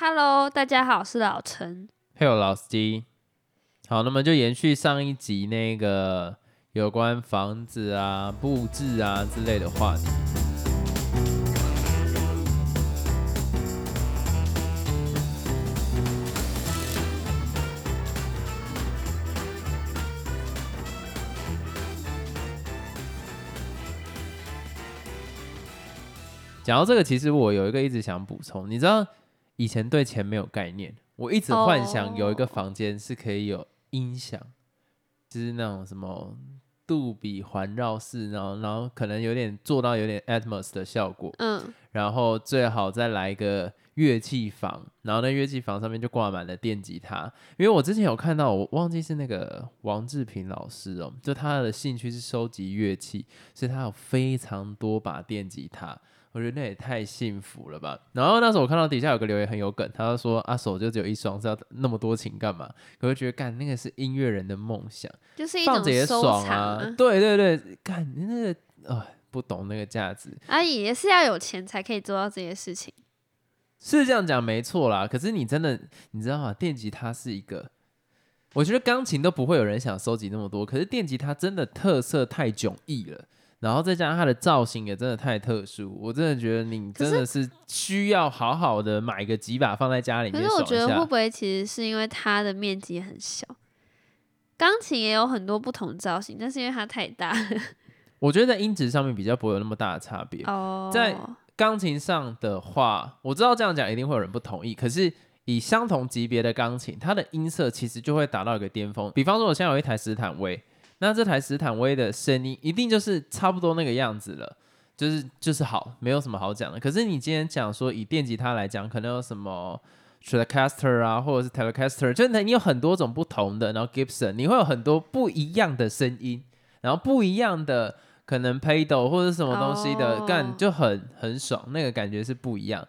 Hello，大家好，我是老陈。嘿，我老司机。好，那么就延续上一集那个有关房子啊、布置啊之类的话题。讲到这个，其实我有一个一直想补充，你知道以前对钱没有概念，我一直幻想有一个房间是可以有音响，就是那种什么杜比环绕式，然后然后可能有点做到有点 Atmos 的效果，嗯，然后最好再来一个乐器房，然后那乐器房上面就挂满了电吉他，因为我之前有看到，我忘记是那个王志平老师哦，就他的兴趣是收集乐器，所以他有非常多把电吉他。我觉得那也太幸福了吧！然后那时候我看到底下有个留言很有梗，他就说：“啊，手就只有一双，是要那么多琴干嘛？”我就觉得干那个是音乐人的梦想，就是一种收爽藏啊！对对对，干那个啊，不懂那个价值，啊，也是要有钱才可以做到这些事情。是这样讲没错啦。可是你真的你知道吗？电吉他是一个，我觉得钢琴都不会有人想收集那么多，可是电吉他真的特色太迥异了。然后再加上它的造型也真的太特殊，我真的觉得你真的是需要好好的买个几把放在家里面可是我觉得会不会其实是因为它的面积很小？钢琴也有很多不同造型，但是因为它太大 我觉得在音质上面比较不会有那么大的差别。哦，在钢琴上的话，我知道这样讲一定会有人不同意，可是以相同级别的钢琴，它的音色其实就会达到一个巅峰。比方说，我现在有一台斯坦威，那这台斯坦威的声音一定就是差不多那个样子了，就是就是好，没有什么好讲的。可是你今天讲说以电吉他来讲，可能有什么 Stratocaster 啊，或者是 Telecaster，就是你有很多种不同的，然后 Gibson，你会有很多不一样的声音，然后不一样的可能 pedal 或者是什么东西的哦干就很很爽，那个感觉是不一样。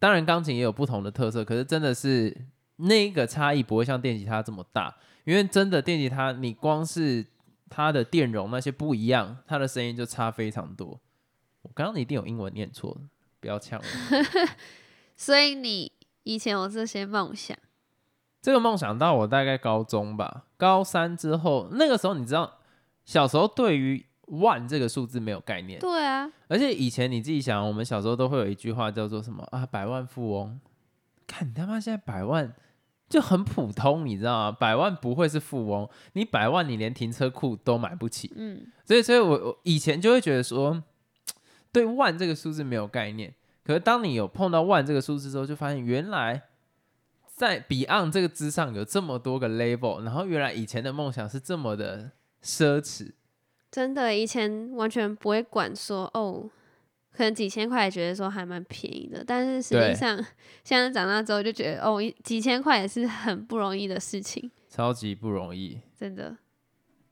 当然钢琴也有不同的特色，可是真的是那个差异不会像电吉他这么大，因为真的电吉他你光是它的电容那些不一样，它的声音就差非常多。我刚刚一定有英文念错，不要呛我。所以你以前有这些梦想，这个梦想到我大概高中吧，高三之后，那个时候你知道，小时候对于万这个数字没有概念，对啊，而且以前你自己想，我们小时候都会有一句话叫做什么啊，百万富翁。看你他妈现在百万就很普通，你知道吗？百万不会是富翁，你百万你连停车库都买不起。嗯，所以，所以我我以前就会觉得说，对万这个数字没有概念。可是当你有碰到万这个数字之后，就发现原来在 Beyond 这个之上有这么多个 level，然后原来以前的梦想是这么的奢侈。真的以前完全不会管说哦，可能几千块也觉得说还蛮便宜的，但是实际上现在长大之后就觉得哦，几千块也是很不容易的事情。超级不容易。真的。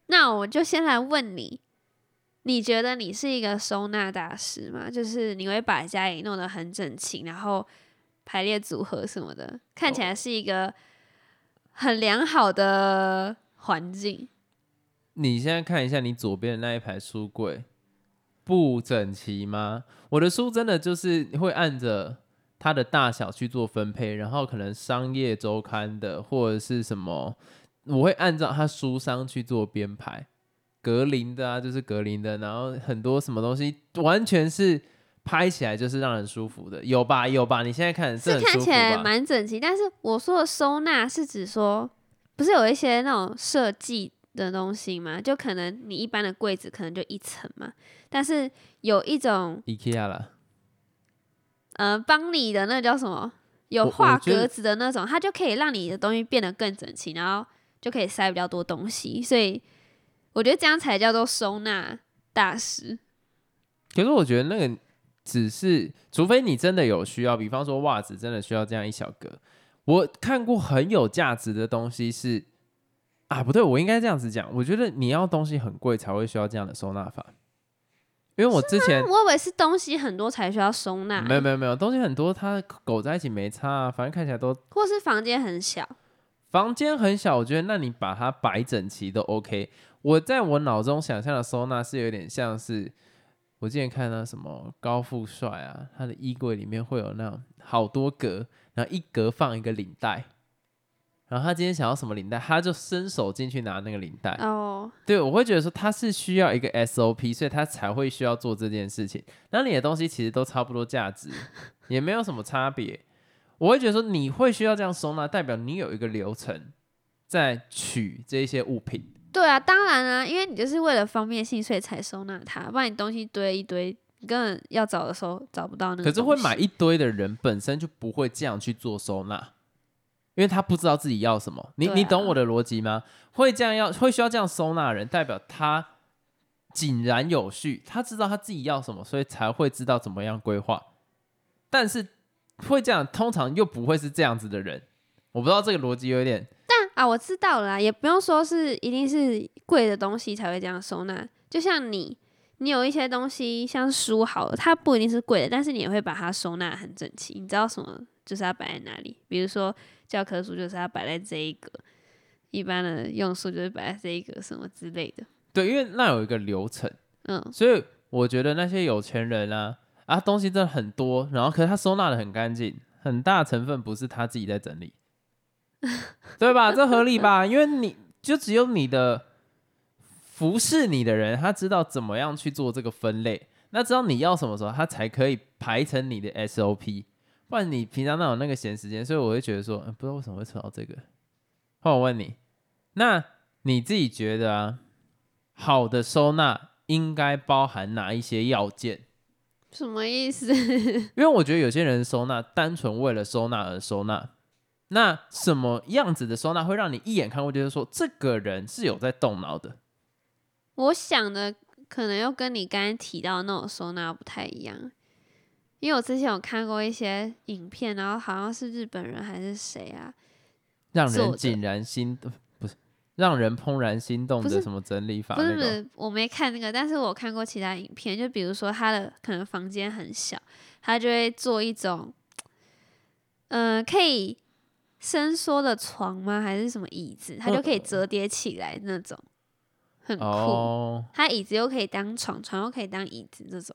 那我就先来问你，你觉得你是一个收纳大师吗？就是你会把家里弄得很整齐，然后排列组合什么的，看起来是一个很良好的环境。你现在看一下你左边的那一排书柜，不整齐吗？我的书真的就是会按着它的大小去做分配，然后可能商业周刊的或者是什么，我会按照它书商去做编排。格林的啊，就是格林的，然后很多什么东西完全是拍起来就是让人舒服的，有吧？有吧？你现在看这看起来？蛮整齐，但是我说的收纳是指说，不是有一些那种设计的东西吗？就可能你一般的柜子可能就一层嘛，但是有一种 IKEA 啦，呃，帮你的那叫什么？有画格子的那种，它就可以让你的东西变得更整齐，然后就可以塞比较多东西。所以我觉得这样才叫做收纳大师。可是我觉得那个只是，除非你真的有需要，比方说袜子真的需要这样一小格。我看过很有价值的东西是啊，不对，我应该这样子讲。我觉得你要东西很贵才会需要这样的收纳法，因为我之前我以为是东西很多才需要收纳，没有没有没有东西很多，它狗在一起没差啊，反正看起来都或是房间很小。房间很小，我觉得那你把它摆整齐都 OK。我在我脑中想象的收纳是有点像是我之前看到什么高富帅啊，他的衣柜里面会有那种好多格，然后一格放一个领带，然后他今天想要什么领带，他就伸手进去拿那个领带。哦，对，我会觉得说他是需要一个 SOP，所以他才会需要做这件事情。那你的东西其实都差不多价值，也没有什么差别。我会觉得说你会需要这样收纳，代表你有一个流程在取这一些物品。对啊，当然啊，因为你就是为了方便性，所以才收纳它，不然你东西堆一堆，你根本要找的时候找不到那个。可是会买一堆的人本身就不会这样去做收纳，因为他不知道自己要什么。你、啊你懂我的逻辑吗？会这样要会需要这样收纳的人，代表他井然有序，他知道他自己要什么，所以才会知道怎么样规划。但是会这样，通常又不会是这样子的人。我不知道这个逻辑有点但啊，我知道了啦，也不用说是一定是贵的东西才会这样收纳。就像你，你有一些东西像书好了，它不一定是贵的，但是你也会把它收纳得很整齐。你知道什么就是要摆在哪里？比如说教科书就是要摆在这一个，一般的用书就是摆在这一个什么之类的。对，因为那有一个流程。嗯，所以我觉得那些有钱人啊啊，东西真的很多，然后可是他收纳的很干净，很大成分不是他自己在整理，对吧？这合理吧？因为你就只有你的服侍你的人，他知道怎么样去做这个分类，那知道你要什么时候，他才可以排成你的 SOP。不然你平常那有那个闲时间？所以我会觉得说，嗯、不知道为什么会扯到这个。换我问你，那你自己觉得啊，好的收纳应该包含哪一些要件？什么意思？因为我觉得有些人收纳单纯为了收纳而收纳，那什么样子的收纳会让你一眼看过就是说这个人是有在动脑的？我想的可能又跟你刚才提到的那种收纳不太一样，因为我之前有看过一些影片，然后好像是日本人还是谁啊，让人井然心动，不是让人怦然心动的什么整理法不是？不是，我没看那个，但是我看过其他影片，就比如说他的可能房间很小，他就会做一种，嗯、可以伸缩的床吗？还是什么椅子？它就可以折叠起来那种，很酷。哦，它椅子又可以当床，床又可以当椅子，这种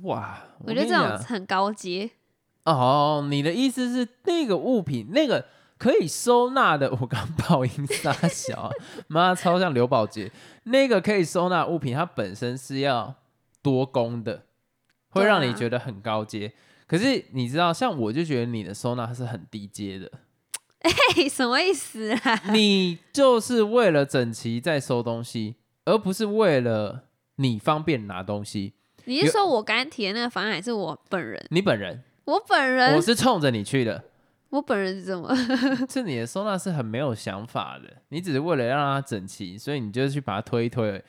哇！我觉得这种很高阶。哦，你的意思是那个物品，那个可以收纳的，我刚爆音撒小啊，妈超像刘宝杰，那个可以收纳物品，它本身是要多功的，会对让你啊觉得很高阶。可是你知道，像我就觉得你的收纳是很低阶的，嘿，什么意思啊？你就是为了整齐在收东西，而不是为了你方便拿东西。你是说我刚才提的那个方案，还是我本人？你本人，我本人，我是冲着你去的。我本人是怎么？是你的收纳是很没有想法的，你只是为了让它整齐，所以你就去把它推一推。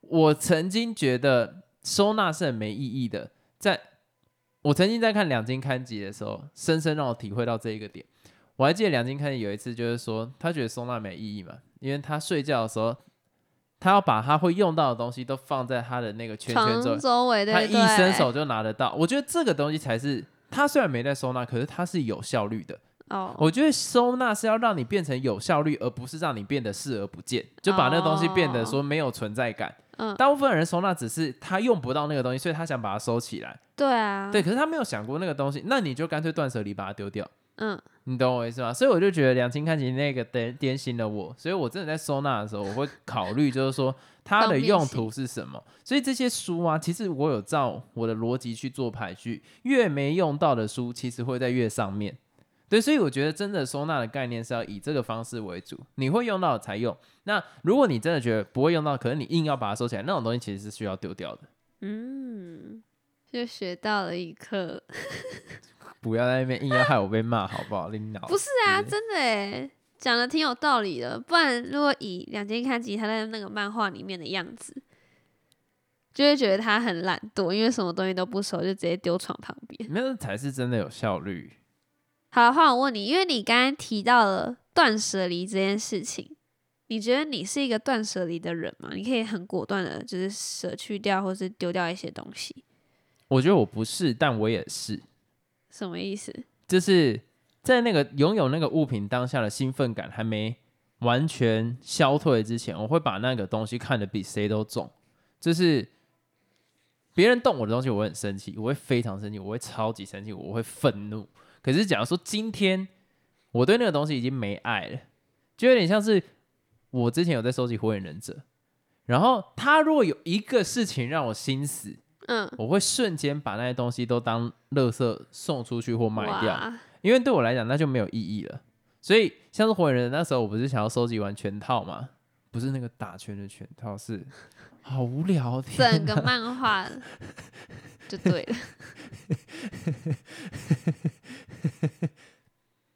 我曾经觉得收纳是很没意义的，在我曾经在看两金刊集的时候，深深让我体会到这一个点。我还记得两金刊集有一次就是说，他觉得收纳没意义嘛，因为他睡觉的时候，他要把他会用到的东西都放在他的那个圈圈周围，周围对他一？伸手就拿得到。我觉得这个东西才是他虽然没在收纳，可是他是有效率的。哦，我觉得收纳是要让你变成有效率，而不是让你变得视而不见，就把那个东西变得说没有存在感。嗯大部分人收纳只是他用不到那个东西，所以他想把它收起来。对啊，对，可是他没有想过那个东西，那你就干脆断舍离把它丢掉。嗯，你懂我意思吗？所以我就觉得两清看起那个点点醒了我，所以我真的在收纳的时候，我会考虑就是说它的用途是什么。所以这些书啊，其实我有照我的逻辑去做排序，越没用到的书，其实会在越上面。对，所以我觉得真的收纳的概念是要以这个方式为主，你会用到才用。那如果你真的觉得不会用到，可能你硬要把它收起来，那种东西其实是需要丢掉的。嗯，就学到了一课。不要在那边硬要害我被骂，好不好？领导 不是啊，是真的诶，讲的挺有道理的。不然如果以两间看吉他在那个漫画里面的样子，就会觉得他很懒惰，因为什么东西都不熟，就直接丢床旁边。那才是真的有效率。好，换我问你，因为你刚刚提到了断舍离这件事情，你觉得你是一个断舍离的人吗？你可以很果断的，就是舍去掉或是丢掉一些东西，我觉得我不是，但我也是。什么意思？就是在那个拥有那个物品当下的兴奋感还没完全消退之前，我会把那个东西看得比谁都重。就是别人动我的东西，我很生气，我会非常生气，我会超级生气，我会愤怒。可是假如说今天我对那个东西已经没爱了，就有点像是我之前有在收集火影忍者，然后他如果有一个事情让我心死，嗯，我会瞬间把那些东西都当垃圾送出去或卖掉，因为对我来讲那就没有意义了。所以像是火影忍者那时候，我不是想要收集完全套吗？不是那个打拳的全套，是好无聊，整个漫画就对了。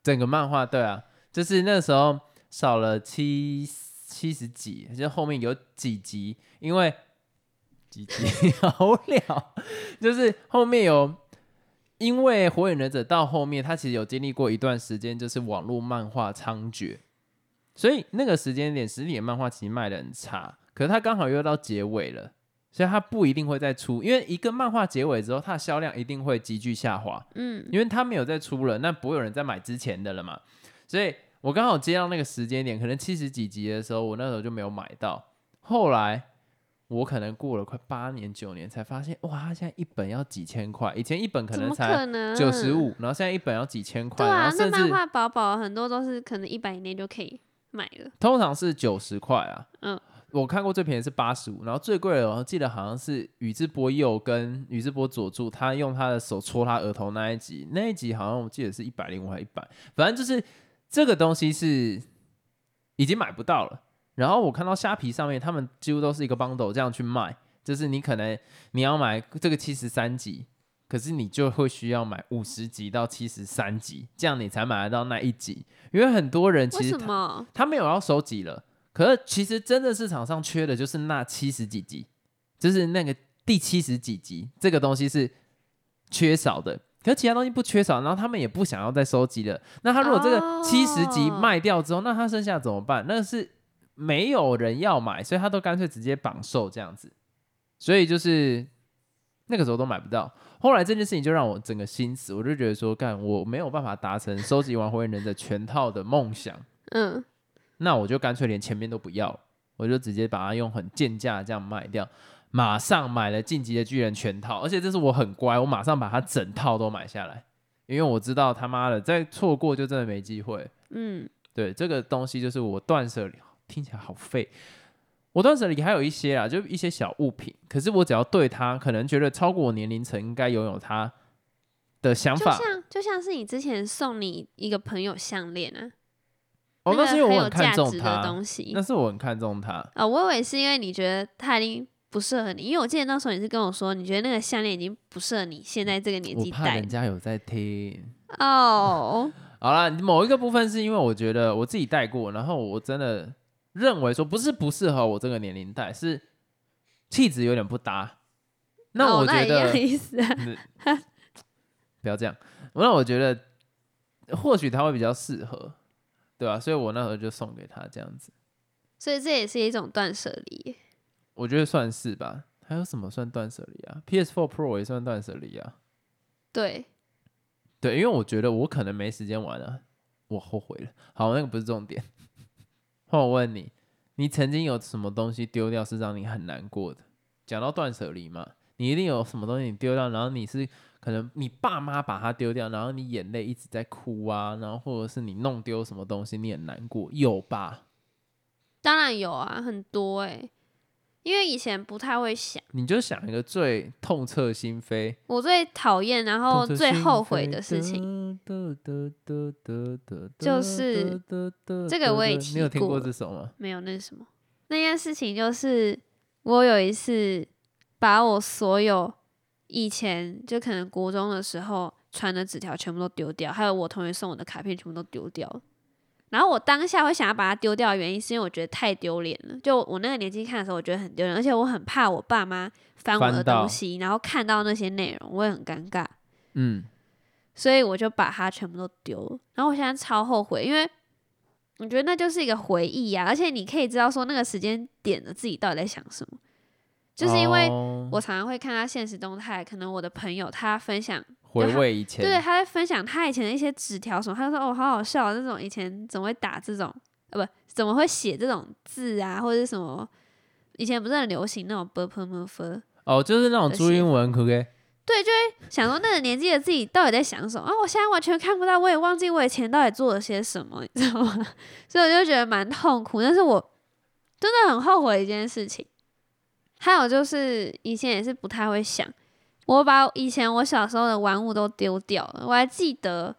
整个漫画，对啊，就是那时候少了七七十几，就后面有几集，因为几集 好无聊，就是后面有因为火影忍者到后面，他其实有经历过一段时间，就是网络漫画猖獗，所以那个时间点实体的漫画其实卖的很差，可是他刚好又到结尾了。所以他不一定会再出，因为一个漫画结尾之后，它的销量一定会急剧下滑。嗯，因为他没有再出了，那不会有人再买之前的了嘛。所以我刚好接到那个时间点，可能七十几集的时候，我那时候就没有买到。后来我可能过了快八年九年，才发现哇，它现在一本要几千块，以前一本可能才？九十。五，然后现在一本要几千块，对啊，然后那漫画薄薄很多都是可能一百以内就可以买了。通常是九十块啊。嗯，我看过最便宜是八十五，然后最贵的我记得好像是宇智波鼬跟宇智波佐助，他用他的手戳他额头那一集，那一集好像我记得是一百零五还一百，反正就是这个东西是已经买不到了。然后我看到虾皮上面，他们几乎都是一个 bundle 这样去卖，就是你可能你要买这个七十三集，可是你就会需要买五十集到七十三集，这样你才买得到那一集。因为很多人其实他没有要收集了，可是其实真的市场上缺的就是那七十几集，就是那个第七十几集，这个东西是缺少的。可是其他东西不缺少，然后他们也不想要再收集了。那他如果这个七十集哦卖掉之后，那他剩下怎么办？那是没有人要买，所以他都干脆直接绑售这样子。所以就是那个时候都买不到。后来这件事情就让我整个心死，我就觉得说，干我没有办法达成收集完火影忍者全套的梦想。嗯，那我就干脆连前面都不要了，我就直接把它用很贱价这样卖掉，马上买了《晋级的巨人》全套，而且这是我很乖，我马上把它整套都买下来，因为我知道他妈的再错过就真的没机会。嗯，对，这个东西就是我断舍离，听起来好废。我断舍离还有一些啊，就一些小物品，可是我只要对它可能觉得超过我年龄层应该拥有它的想法，就像就像是你之前送你一个朋友项链啊，哦，那是我很看重它，东西那。是我很看重它。哦，我以为是因为你觉得它已经不适合你，因为我记得那时候你是跟我说，你觉得那个项链已经不适合你现在这个年纪戴人家有在听。哦。好啦，某一个部分是因为我觉得我自己戴过，然后我真的认为说不是不适合我这个年龄戴，是气质有点不搭。那哦我觉得、的意思啊。不要这样，那我觉得或许他会比较适合，对吧、所以我那时候就送给他这样子，所以这也是一种断舍离。我觉得算是吧。还有什么算断舍离啊？PS4 Pro 也算断舍离啊。对，对，因为我觉得我可能没时间玩啊，我后悔了。好，那个不是重点。那我问你，你曾经有什么东西丢掉是让你很难过的？讲到断舍离嘛，你一定有什么东西你丢掉，然后你是可能你爸妈把它丢掉，然后你眼泪一直在哭啊，然后或者是你弄丢什么东西你很难过，有吧？当然有啊，很多哎、因为以前不太会想，你就想一个最痛彻心扉、我最讨厌，然后最后悔的事情，就是这个我也的你有听过这首吗？没有那是什么。那件事情就是我有一次把我所有以前就可能国中的时候传的纸条全部都丢掉，还有我同学送我的卡片全部都丢掉了。然后我当下会想要把它丢掉的原因，是因为我觉得太丢脸了。就我那个年纪看的时候，我觉得很丢脸，而且我很怕我爸妈翻我的东西，然后看到那些内容，我也很尴尬。嗯，所以我就把它全部都丢了。然后我现在超后悔，因为我觉得那就是一个回忆呀、而且你可以知道说那个时间点的自己到底在想什么，就是因为哦我常常会看他现实动态，可能我的朋友他分享，回味以前，对，他在分享他以前的一些纸条什么，他就说哦，好好笑、啊，这种以前怎么会打这种，呃，不，怎么会写这种字啊，或者是什么。以前不是很流行那种 b p m f，哦，就是那种注英文，可不可以？对，就会想说那个年纪的自己到底在想什么啊？我现在完全看不到，我也忘记我以前到底做了些什么，你知道吗？所以我就觉得蛮痛苦，但是我真的很后悔一件事情。还有就是以前也是不太会想，我把以前我小时候的玩物都丢掉了。我还记得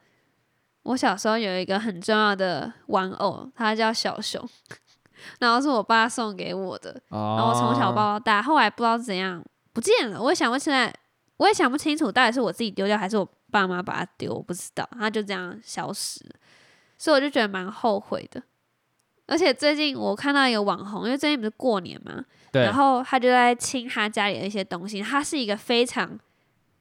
我小时候有一个很重要的玩偶，它叫小熊，然后是我爸送给我的，哦，然后我从小抱到大，后来不知道怎样不见了，我也想不起来，我也想不清楚到底是我自己丢掉还是我爸妈把它丢，我不知道，它就这样消失了，所以我就觉得蛮后悔的。而且最近我看到一个网红，因为最近不是过年嘛，然，后他就在清他家里的一些东西。他是一个非常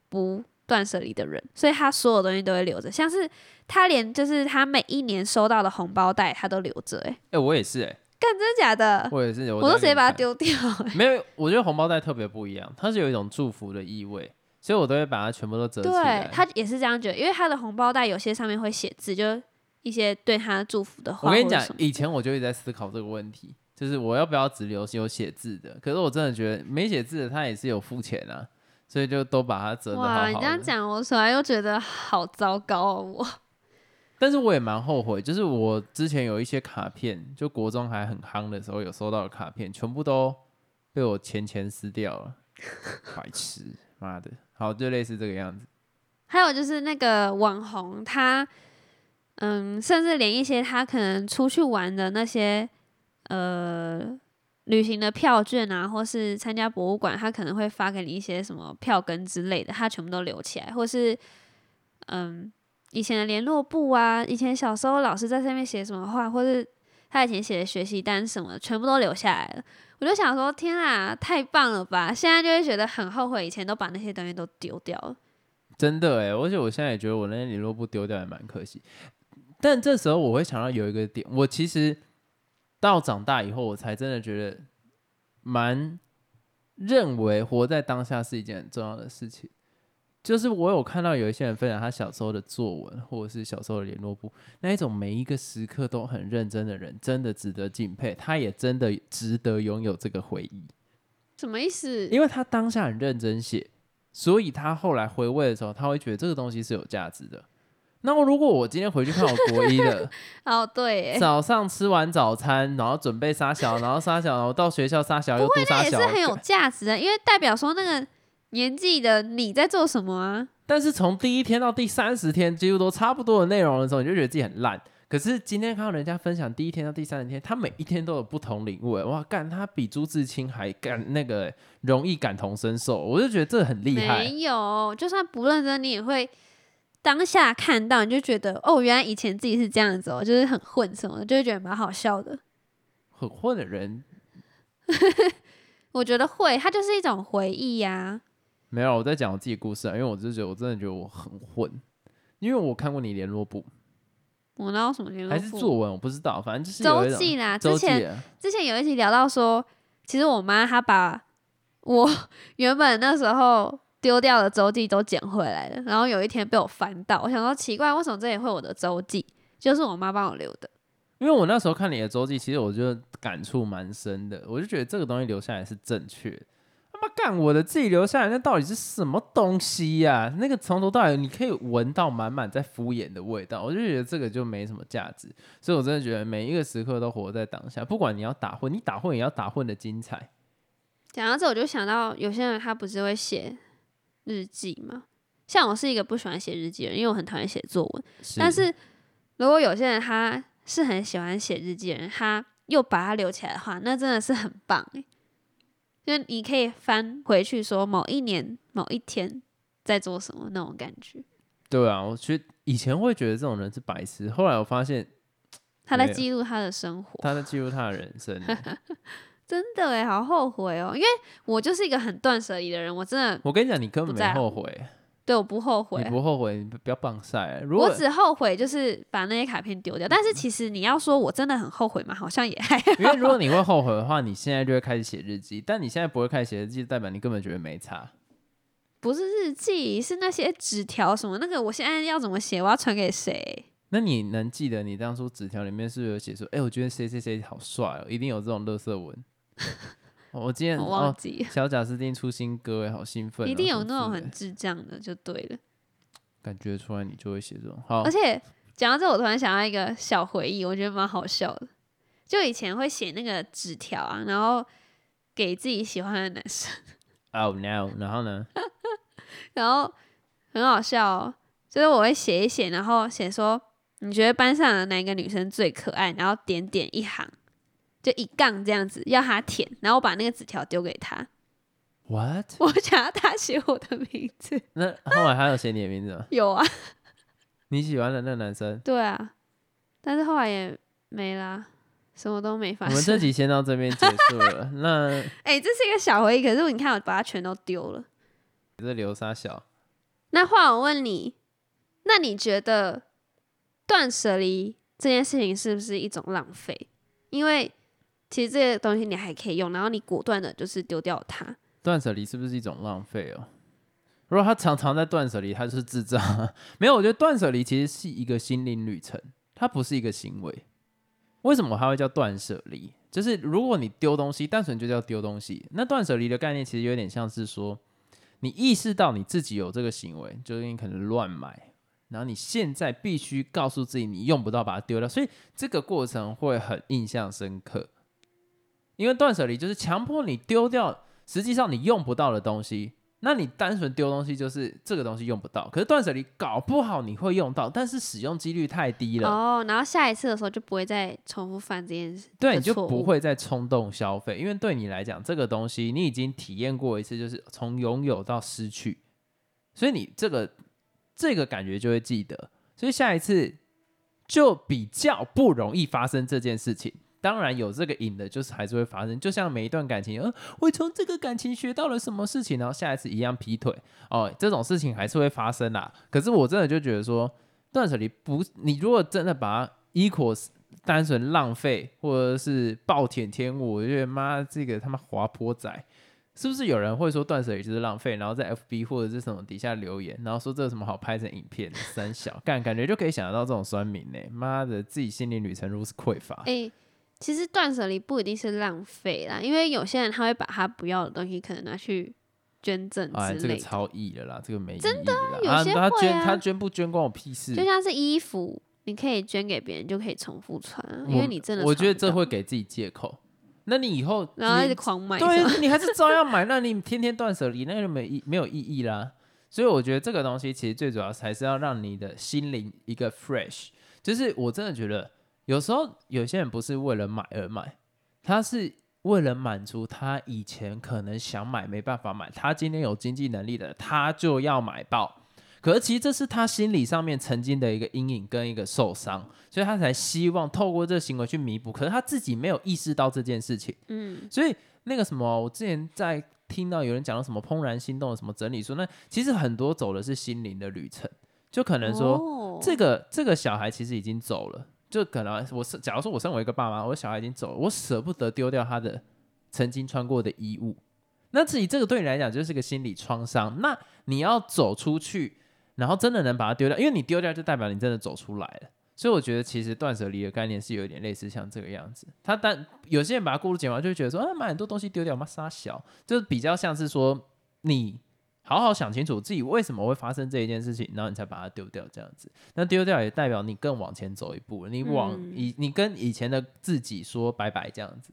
不断舍离的人，所以他所有东西都会留着，像是他连就是他每一年收到的红包袋他都留着、欸，哎、我也是、哎，干真的假的？我也是，我我都直接把它它。丢掉、欸。没有，我觉得红包袋特别不一样，它是有一种祝福的意味，所以我都会把它全部都折起来。对他也是这样觉得，因为他的红包袋有些上面会写字，就一些对他祝福的话。我跟你讲以前我就一直在思考这个问题，就是我要不要只留有写字的？可是我真的觉得没写字的他也是有付钱啊，所以就都把它折的好好哇，的。你这样讲，我突然又觉得好糟糕哦。我 但是我也蛮后悔，就是我之前有一些卡片，就国中还很夯的时候有收到的卡片，全部都被我钱钱撕掉了，白痴，妈的，好，就类似这个样子。还有就是那个网红，他嗯，甚至连一些他可能出去玩的那些呃旅行的票券啊，或是参加博物馆，他可能会发给你一些什么票根之类的，他全部都留起来，或是嗯以前的联络簿啊，以前小时候老师在上面写什么话，或是他以前写的学习单什么，全部都留下来了。我就想说，天啊，太棒了吧！现在就会觉得很后悔，以前都把那些东西都丢掉了。真的哎，而且我现在也觉得我那些联络簿丢掉也蛮可惜。但这时候我会想到有一个点，我其实到长大以后，我才真的觉得蛮认为活在当下是一件很重要的事情。就是我有看到有一些人分享他小时候的作文，或者是小时候的联络簿，那一种每一个时刻都很认真的人，真的值得敬佩，他也真的值得拥有这个回忆。什么意思？因为他当下很认真写，所以他后来回味的时候，他会觉得这个东西是有价值的。那么如果我今天回去看我国一的，哦，对耶，早上吃完早餐，然后准备杀小，然后杀小，然后到学校杀小又读那杀小也是，很有价值的，因为代表说那个年纪的你在做什么啊？但是从第一天到第三十天，几乎都差不多的内容的时候，你就觉得自己很烂。可是今天看到人家分享第一天到第三十天，他每一天都有不同领悟，哇，干他比朱自清还干那个容易感同身受，我就觉得这很厉害。没有，就算不认真，你也会当下看到，你就觉得哦，原来以前自己是这样子哦，就是很混什么的，就会觉得蛮好笑的。很混的人 我觉得会，它就是一种回忆呀、没有，我在讲我自己故事啊，因为我就觉得我真的觉得我很混，因为我看过你联络簿我哪有什么联络还是簿作文，我不知道，反正就是周记啦？之前啊之前有一集聊到说，其实我妈她把我 原本那时候丢掉的周记都捡回来了，然后有一天被我翻到，我想说奇怪，为什么这里会我的周记？就是我妈帮我留的。因为我那时候看你的周记，其实我就感触蛮深的，我就觉得这个东西留下来是正确。他妈干我的自己留下来，那到底是什么东西呀、那个从头到尾你可以闻到满满在敷衍的味道，我就觉得这个就没什么价值。所以我真的觉得每一个时刻都活在当下，不管你要打混，你打混也要打混的精彩。讲到这，我就想到有些人他不是会写日记嘛？像我是一个不喜欢写日记的人，因为我很讨厌写作文。但是如果有些人他是很喜欢写日记的人，他又把它留起来的话，那真的是很棒诶。就你可以翻回去说某一年某一天在做什么那种感觉，对啊，我觉得以前会觉得这种人是白痴，后来我发现他在记录他的生活。他在记录他的人生欸。真的哎，好后悔哦，因为我就是一个很断舍离的人，我真的我跟你讲，你根本没后悔，对我不后悔你。不后悔，你不要棒晒。如果我只后悔就是把那些卡片丢掉，但是其实你要说我真的很后悔嘛，好像也还因为如果你会后悔的话，你现在就会开始写日记，但你现在不会开始写日记，代表你根本觉得没差。不是日记，是那些纸条什么那个，我现在要怎么写？我要传给谁？那你能记得你当初纸条里面是不是有写说，哎、我觉得谁谁谁好帅哦，一定有这种乐色文。我今天我忘哦，记了，小贾斯汀出新歌哎，好兴奋哦、一定有那种很智障的就对了。感觉出来，你就会写这种。好而，且讲到这，我突然想到一个小回忆，我觉得蛮好笑的。就以前会写那个纸条啊，然后给自己喜欢的男生，Oh no！然后呢？然后很好笑哦。就是我会写一写，然后写说你觉得班上的哪一个女生最可爱，然后点点一行，就一杠这样子，要他填，然后我把那个纸条丢给他，What？我想要他写我的名字。那后来还有写你的名字吗？有啊，你喜欢的那个男生？对啊，但是后来也没啦，什么都没发生。我们这集先到这边结束了。那哎、这是一个小回忆，可是你看我把它全都丢了。这流沙小，那话我问你，那你觉得断舍离这件事情是不是一种浪费？因为其实这些东西你还可以用，然后你果断的就是丢掉它。断舍离是不是一种浪费哦？如果他常常在断舍离，他就是智障。没有，我觉得断舍离其实是一个心灵旅程，它不是一个行为。为什么它会叫断舍离？就是如果你丢东西，单纯就叫丢东西。那断舍离的概念其实有点像是说，你意识到你自己有这个行为，就是你可能乱买，然后你现在必须告诉自己你用不到，把它丢掉。所以这个过程会很印象深刻，因为断舍离就是强迫你丢掉实际上你用不到的东西。那你单纯丢东西就是这个东西用不到，可是断舍离搞不好你会用到，但是使用几率太低了。哦，然后下一次的时候就不会再重复犯这件事。对，你就不会再冲动消费，因为对你来讲，这个东西你已经体验过一次，就是从拥有到失去，所以你这个这个感觉就会记得，所以下一次就比较不容易发生这件事情。当然有这个瘾的，就是还是会发生。就像每一段感情，呃，我从这个感情学到了什么事情，然后下一次一样劈腿，哦，这种事情还是会发生啦。可是我真的就觉得说，断舍离不，你如果真的把它 equals 单纯浪费或者是暴殄天物，我觉得妈这个他妈滑坡仔，是不是有人会说断舍离就是浪费，然后在 FB 或者是什么底下留言，然后说这有什么好拍成影片三小干，感觉就可以想得到这种酸民呢、妈的，自己心灵旅程如此匮乏。哎、其实断舍离不一定是浪费啦，因为有些人他会把他不要的东西可能拿去捐赠哎，之类的，这个超意的啦，这个没意真的啊。有些他捐会啊他捐不捐关我屁事。就像是衣服，你可以捐给别人，就可以重复穿啊，因为你真的我觉得这会给自己借口。那你以后然后一直狂买，对，啊你还是照样买，那你天天断舍离，那就没意没有意义啦。所以我觉得这个东西其实最主要还是要让你的心灵一个 fresh。就是我真的觉得有时候有些人不是为了买而买，他是为了满足他以前可能想买没办法买，他今天有经济能力的，他就要买爆。可是其实这是他心理上面曾经的一个阴影跟一个受伤，所以他才希望透过这个行为去弥补。可是他自己没有意识到这件事情。嗯，所以那个什么，我之前在听到有人讲到什么怦然心动的什么整理书，那其实很多走的是心灵的旅程，就可能说、哦这个这个小孩其实已经走了，就可能我是假如说我身为一个爸妈，我小孩已经走了，我舍不得丢掉他的曾经穿过的衣物，那自己这个对你来讲就是个心理创伤，那你要走出去，然后真的能把它丢掉，因为你丢掉就代表你真的走出来了。所以我觉得其实断舍离的概念是有点类似像这个样子。他但有些人把它过度简化，就会觉得说啊买很多东西丢掉，妈傻小，就是比较像是说你好好想清楚自己为什么会发生这一件事情，然后你才把它丢掉这样子。那丢掉也代表你更往前走一步，你往嗯以你跟以前的自己说拜拜这样子。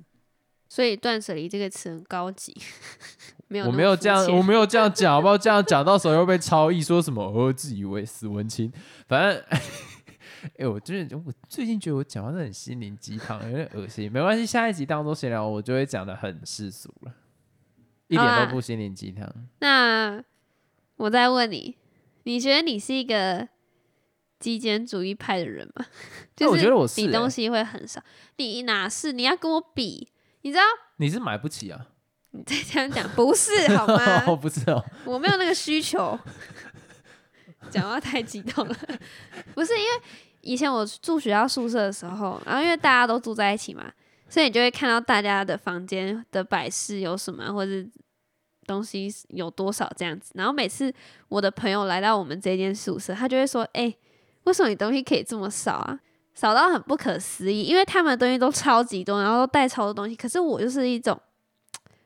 所以断舍离这个词很高级，没有我没有这样，我没有这样讲，好不好？这样讲到时候又被超译，说什么哦，自以为是文青，反正。哎、我真的，我最近觉得我讲话是很心灵鸡汤，有点恶心。没关系，下一集当中闲聊，我就会讲的很世俗了，一点都不心灵鸡汤。那我再问你，你觉得你是一个极简主义派的人吗？就我觉得我是欸你东西会很少，你哪是？你要跟我比，你知道？你是买不起啊？你再这样讲不是 好吗？哦，不是哦，我没有那个需求。讲话太激动了，不是因为以前我住学校宿舍的时候，然后因为大家都住在一起嘛，所以你就会看到大家的房间的摆饰有什么，或者东西有多少这样子。然后每次我的朋友来到我们这间宿舍，他就会说：“哎、为什么你东西可以这么少啊？少到很不可思议。”因为他们的东西都超级多，然后都带超多东西，可是我就是一种。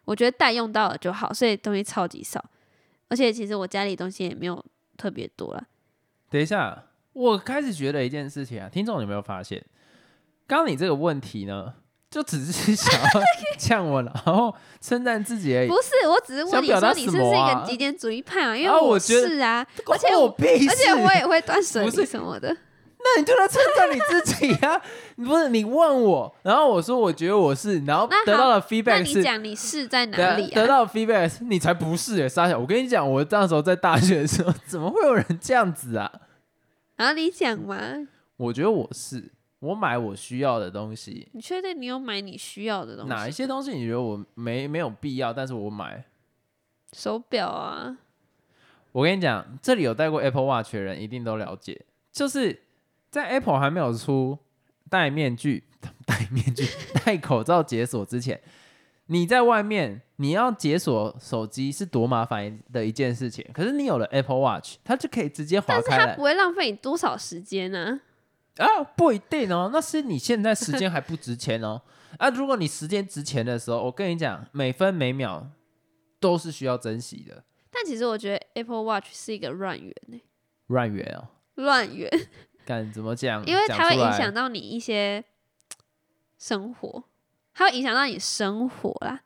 我觉得带用到了就好，所以东西超级少。而且其实我家里东西也没有特别多了。等一下，我开始觉得一件事情啊，听众有没有发现？刚你这个问题呢，就只是想要呛我，然后称赞自己而已不。是，我只是问你说你是不是一个极简主义派啊？因为啊我觉得是啊，而且我而且我也会断舍离什么的。那你就来称赞你自己啊！不是你问我，然后我说我觉得我是，然后那得到的 feedback 是，你讲你是在哪里啊？得到 feedback 是你才不是耶，沙小。我跟你讲，我那时候在大学的时候，怎么会有人这样子啊？然后你讲嘛？我觉得我是，我买我需要的东西，你确定你有买你需要的东西？哪一些东西你觉得我没没有必要，但是我买。手表啊？我跟你讲，这里有戴过 Apple Watch 的人一定都了解，就是在 Apple 还没有出戴面具、戴面具、戴口罩解锁之前，你在外面你要解锁手机是多麻烦的一件事情。可是你有了 Apple Watch，它就可以直接划但是开来它不会浪费你多少时间呢、啊，不一定哦，那是你现在时间还不值钱哦。啊，如果你时间值钱的时候，我跟你讲，每分每秒都是需要珍惜的。但其实我觉得 Apple Watch 是一个乱源呢、乱源哦，乱源，敢怎么讲？因为它会影响到你一些生活，它会影响到你生活啦。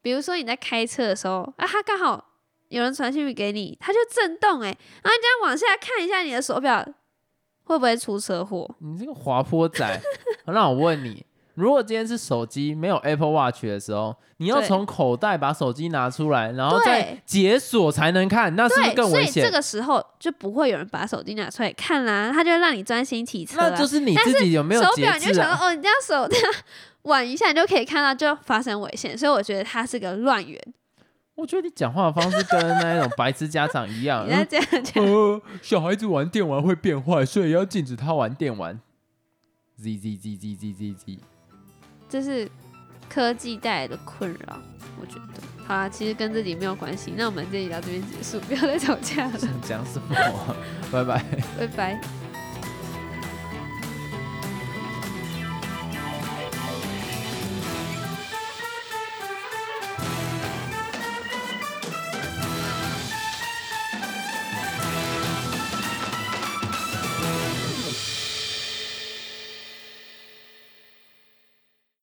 比如说你在开车的时候啊，它刚好有人传讯息给你，它就震动哎、然后你这样往下看一下你的手表，会不会出车祸？你这个滑坡仔，那我问你，如果今天是手机没有 Apple Watch 的时候，你要从口袋把手机拿出来，然后再解锁才能看，那是不是对，所以这更危险？个时候就不会有人把手机拿出来看啦，他就会让你专心骑车啦。那就是你自己有没有节手表你就？想到，哦，你这样手这样挽一下，你就可以看到就发生危险，所以我觉得它是个乱源。我觉得你讲话的方式跟那种白痴家长一样 你。在这样讲，呃，小孩子玩电玩会变坏，所以要禁止他玩电玩。Z Z Z Z Z Z Z，这是科技带来的困扰，我觉得。好啦，其实跟自己没有关系。那我们这里到这边结束，不要再吵架了，想讲什么啊？拜拜。拜拜。